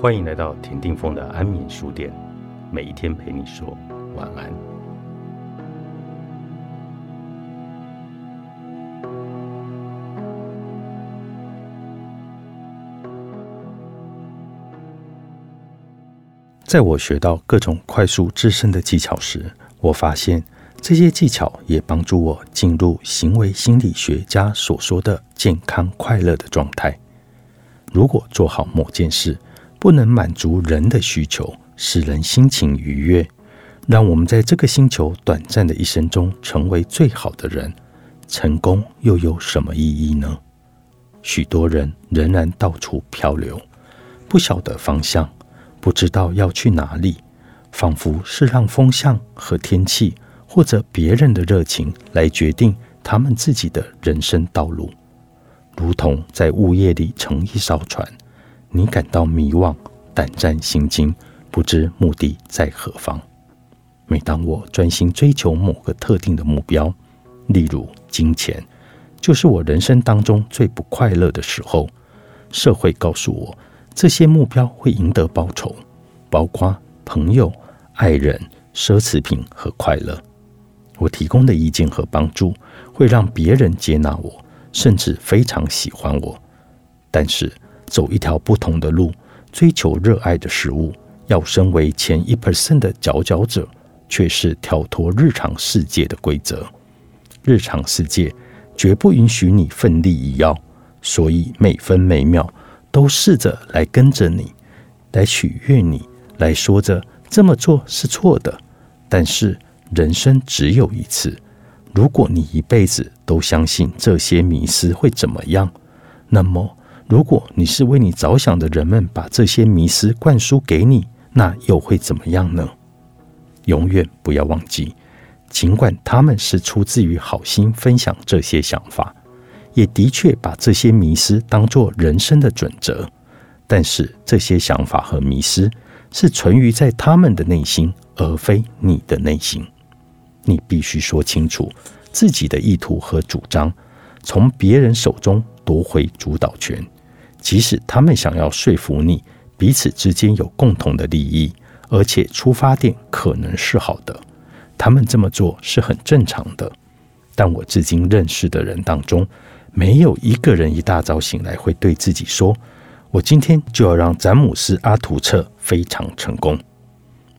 欢迎来到田定峰的安眠书店，每一天陪你说晚安。在我学到各种快速自胜的技巧时，我发现这些技巧也帮助我进入行为心理学家所说的健康快乐的状态。如果做好某件事，不能满足人的需求，使人心情愉悦，让我们在这个星球短暂的一生中成为最好的人，成功又有什么意义呢？许多人仍然到处漂流，不晓得方向，不知道要去哪里，仿佛是让风向和天气或者别人的热情来决定他们自己的人生道路，如同在雾夜里乘一艘船。你感到迷惘、胆战心惊，不知目的在何方。每当我专心追求某个特定的目标，例如金钱，就是我人生当中最不快乐的时候。社会告诉我，这些目标会赢得报酬，包括朋友、爱人、奢侈品和快乐。我提供的意见和帮助会让别人接纳我，甚至非常喜欢我。但是，走一条不同的路，追求热爱的食物，要身为前一 percent 的佼佼者，却是跳脱日常世界的规则。日常世界绝不允许你奋力一跃，所以每分每秒都试着来跟着你，来取悦你，来说着这么做是错的。但是人生只有一次，如果你一辈子都相信这些迷思会怎么样，那么。如果你是为你着想的人们把这些迷思灌输给你，那又会怎么样呢？永远不要忘记，尽管他们是出自于好心分享这些想法，也的确把这些迷思当作人生的准则，但是这些想法和迷思是存于在他们的内心，而非你的内心。你必须说清楚自己的意图和主张，从别人手中夺回主导权。即使他们想要说服你，彼此之间有共同的利益，而且出发点可能是好的，他们这么做是很正常的。但我至今认识的人当中，没有一个人一大早醒来会对自己说：“我今天就要让詹姆斯·阿图彻非常成功。”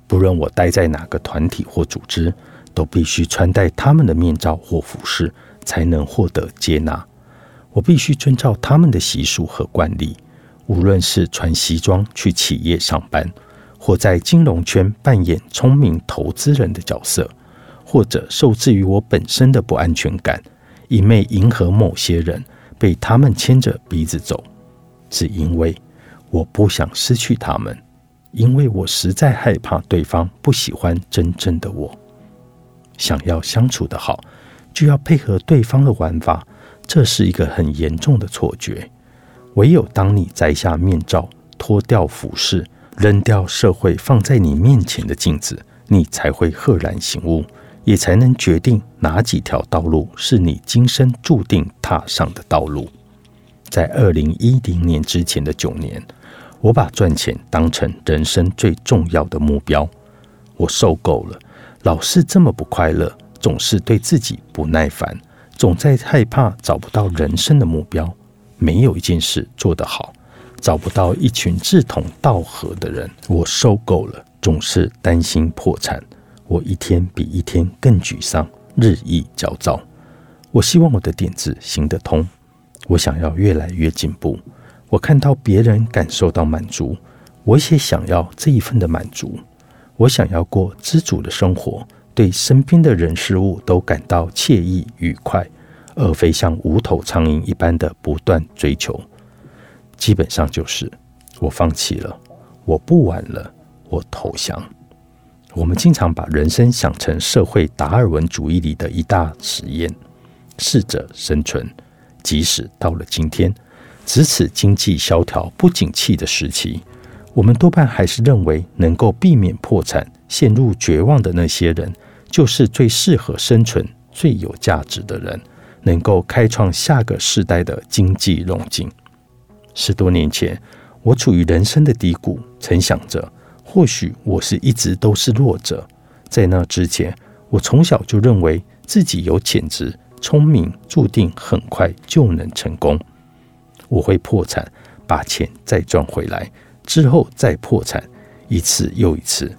不论我待在哪个团体或组织，都必须穿戴他们的面罩或服饰，才能获得接纳。我必须遵照他们的习俗和惯例，无论是穿西装去企业上班，或在金融圈扮演聪明投资人的角色，或者受制于我本身的不安全感，一昧迎合某些人，被他们牵着鼻子走，只因为我不想失去他们，因为我实在害怕对方不喜欢真正的我。想要相处的好，就要配合对方的玩法。这是一个很严重的错觉。唯有当你摘下面罩、脱掉服饰、扔掉社会放在你面前的镜子，你才会赫然醒悟，也才能决定哪几条道路是你今生注定踏上的道路。在二零一零年之前的九年，我把赚钱当成人生最重要的目标。我受够了，老是这么不快乐，总是对自己不耐烦。总在害怕找不到人生的目标，没有一件事做得好，找不到一群志同道合的人。我受够了，总是担心破产。我一天比一天更沮丧，日益焦躁。我希望我的点子行得通，我想要越来越进步。我看到别人感受到满足，我也想要这一份的满足。我想要过知足的生活。对身边的人事物都感到惬意愉快，而非像无头苍蝇一般的不断追求。基本上就是我放弃了，我不玩了，我投降。我们经常把人生想成社会达尔文主义里的一大实验，适者生存。即使到了今天，值此经济萧条不景气的时期，我们多半还是认为能够避免破产。陷入绝望的那些人，就是最适合生存、最有价值的人，能够开创下个世代的经济融景。十多年前，我处于人生的低谷，曾想着，或许我是一直都是弱者。在那之前，我从小就认为自己有潜质、聪明，注定很快就能成功。我会破产，把钱再赚回来，之后再破产，一次又一次。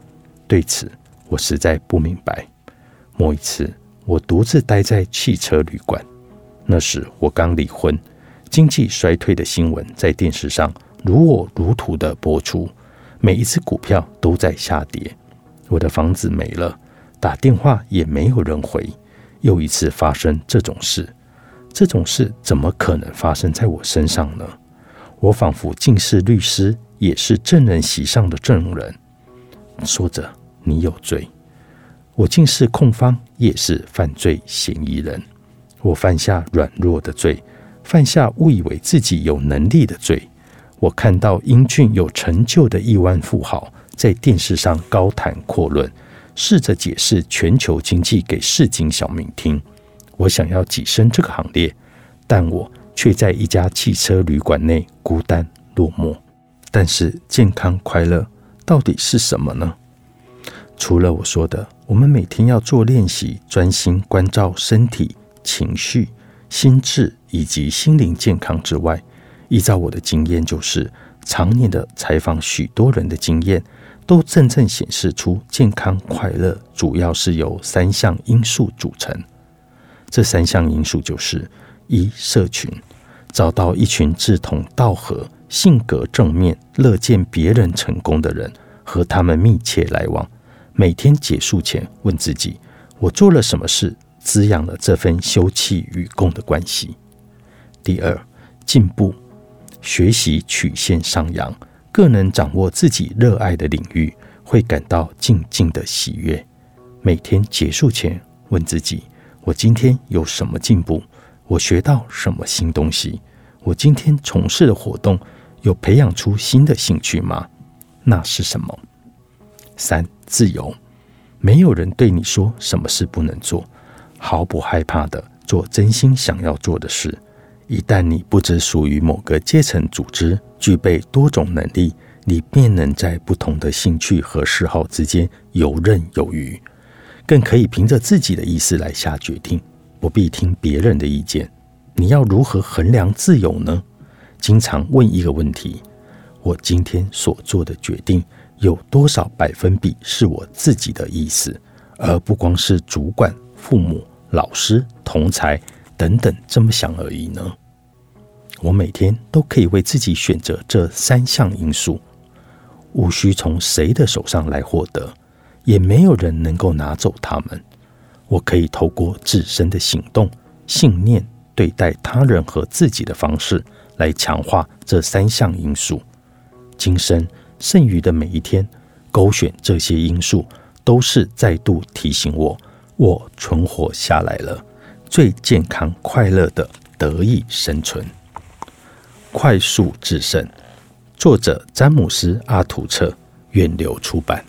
对此，我实在不明白。某一次，我独自待在汽车旅馆，那时我刚离婚，经济衰退的新闻在电视上。如火如荼的播出，每一只股票都在下跌。我的房子没了，打电话也没有人回。又一次发生这种事，这种事怎么可能发生在我身上呢？我仿佛竟是律师，也是证人席上的证人，说着你有罪。我竟是控方，也是犯罪嫌疑人。我犯下软弱的罪，犯下误以为自己有能力的罪。我看到英俊有成就的亿万富豪在电视上高谈阔论，试着解释全球经济给市井小民听。我想要跻身这个行列，但我却在一家汽车旅馆内孤单落寞。但是健康快乐到底是什么呢？除了我说的，我们每天要做练习，专心关照身体、情绪、心智以及心灵健康之外。依照我的经验，就是常年的采访许多人的经验，都真正显示出健康快乐主要是由三项因素组成。这三项因素就是：一、社群，找到一群志同道合、性格正面、乐见别人成功的人，和他们密切来往。每天结束前问自己：我做了什么事滋养了这份休戚与共的关系？第二，进步。学习曲线上扬，更能掌握自己热爱的领域，会感到静静的喜悦。每天结束前问自己：我今天有什么进步？我学到什么新东西？我今天从事的活动有培养出新的兴趣吗？那是什么？三、自由，没有人对你说什么事不能做，毫不害怕的做真心想要做的事。一旦你不只属于某个阶层组织，具备多种能力，你便能在不同的兴趣和嗜好之间游刃有余，更可以凭着自己的意思来下决定，不必听别人的意见。你要如何衡量自由呢？经常问一个问题：我今天所做的决定有多少百分比是我自己的意思，而不光是主管、父母、老师、同才等等这么想而已呢？我每天都可以为自己选择这三项因素，无需从谁的手上来获得，也没有人能够拿走它们。我可以透过自身的行动、信念对待他人和自己的方式来强化这三项因素。今生剩余的每一天，勾选这些因素，都是再度提醒我，我存活下来了，最健康快乐的得意生存。快速制胜，作者詹姆斯·阿图彻，远流出版。